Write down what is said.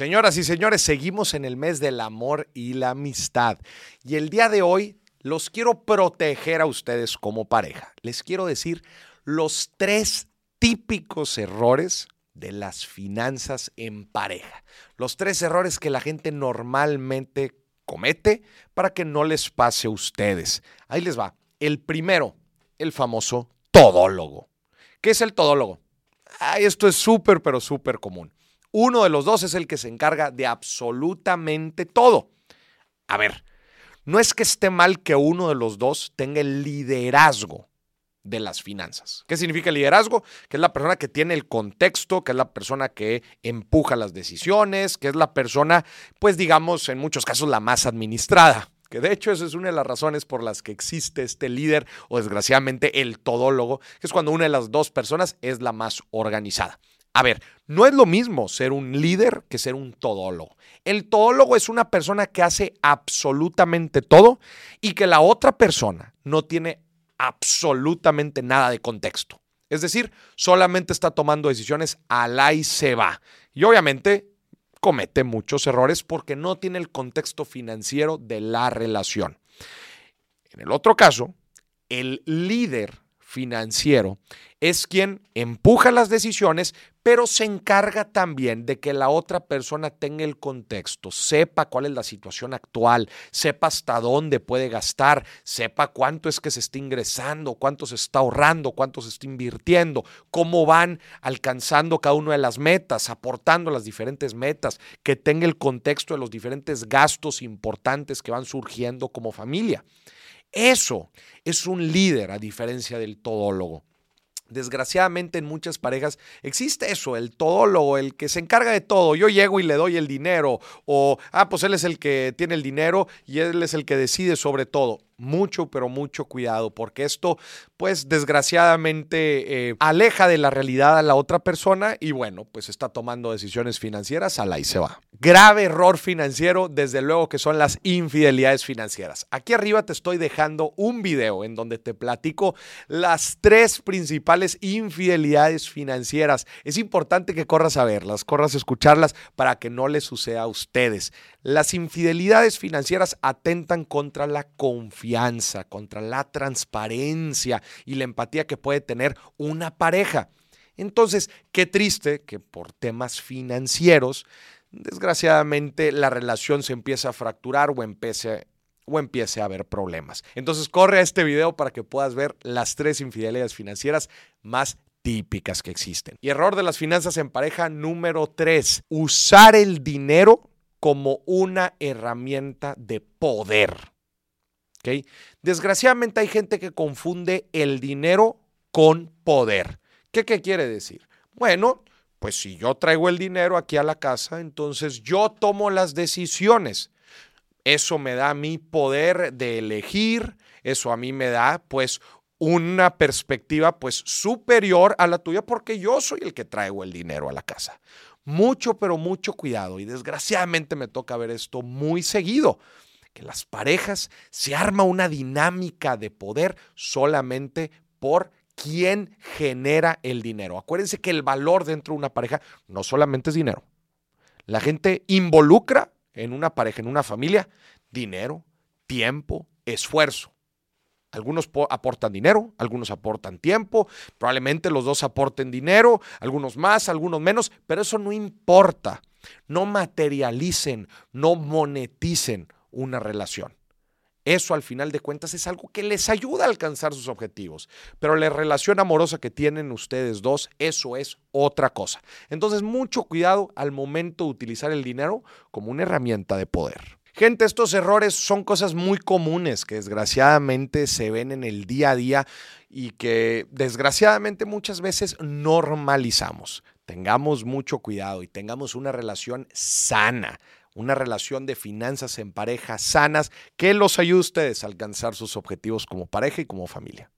Señoras y señores, seguimos en el mes del amor y la amistad. Y el día de hoy los quiero proteger a ustedes como pareja. Les quiero decir los tres típicos errores de las finanzas en pareja. Los tres errores que la gente normalmente comete para que no les pase a ustedes. Ahí les va. El primero, el famoso todólogo. ¿Qué es el todólogo? esto es súper, pero súper común. Uno de los dos es el que se encarga de absolutamente todo. A ver, no es que esté mal que uno de los dos tenga el liderazgo de las finanzas. ¿Qué significa liderazgo? Que es la persona que tiene el contexto, que es la persona que empuja las decisiones, que es la persona, pues digamos, en muchos casos la más administrada. Que de hecho esa es una de las razones por las que existe este líder o desgraciadamente el todólogo, que es cuando una de las dos personas es la más organizada. A ver, no es lo mismo ser un líder que ser un todólogo. El todólogo es una persona que hace absolutamente todo y que la otra persona no tiene absolutamente nada de contexto. Es decir, solamente está tomando decisiones al y se va. Y obviamente comete muchos errores porque no tiene el contexto financiero de la relación. En el otro caso, el líder financiero es quien empuja las decisiones, pero se encarga también de que la otra persona tenga el contexto, sepa cuál es la situación actual, sepa hasta dónde puede gastar, sepa cuánto es que se está ingresando, cuánto se está ahorrando, cuánto se está invirtiendo, cómo van alcanzando cada una de las metas, aportando las diferentes metas, que tenga el contexto de los diferentes gastos importantes que van surgiendo como familia. Eso es un líder a diferencia del todólogo. Desgraciadamente en muchas parejas existe eso, el todólogo, el que se encarga de todo. Yo llego y le doy el dinero o, ah, pues él es el que tiene el dinero y él es el que decide sobre todo mucho, pero mucho cuidado, porque esto, pues desgraciadamente, eh, aleja de la realidad a la otra persona y bueno, pues está tomando decisiones financieras, a la y se va. Grave error financiero, desde luego que son las infidelidades financieras. Aquí arriba te estoy dejando un video en donde te platico las tres principales infidelidades financieras. Es importante que corras a verlas, corras a escucharlas para que no les suceda a ustedes. Las infidelidades financieras atentan contra la confianza contra la transparencia y la empatía que puede tener una pareja. Entonces, qué triste que por temas financieros, desgraciadamente, la relación se empieza a fracturar o empiece o empiece a haber problemas. Entonces corre a este video para que puedas ver las tres infidelidades financieras más típicas que existen. Y error de las finanzas en pareja número tres, usar el dinero como una herramienta de poder. Desgraciadamente hay gente que confunde el dinero con poder. ¿Qué, ¿Qué quiere decir? Bueno, pues si yo traigo el dinero aquí a la casa, entonces yo tomo las decisiones. Eso me da mi poder de elegir, eso a mí me da pues una perspectiva pues superior a la tuya porque yo soy el que traigo el dinero a la casa. Mucho, pero mucho cuidado y desgraciadamente me toca ver esto muy seguido que las parejas se arma una dinámica de poder solamente por quién genera el dinero. Acuérdense que el valor dentro de una pareja no solamente es dinero. La gente involucra en una pareja, en una familia, dinero, tiempo, esfuerzo. Algunos aportan dinero, algunos aportan tiempo, probablemente los dos aporten dinero, algunos más, algunos menos, pero eso no importa. No materialicen, no moneticen una relación. Eso al final de cuentas es algo que les ayuda a alcanzar sus objetivos, pero la relación amorosa que tienen ustedes dos, eso es otra cosa. Entonces, mucho cuidado al momento de utilizar el dinero como una herramienta de poder. Gente, estos errores son cosas muy comunes que desgraciadamente se ven en el día a día y que desgraciadamente muchas veces normalizamos. Tengamos mucho cuidado y tengamos una relación sana una relación de finanzas en pareja sanas que los ayude a ustedes a alcanzar sus objetivos como pareja y como familia.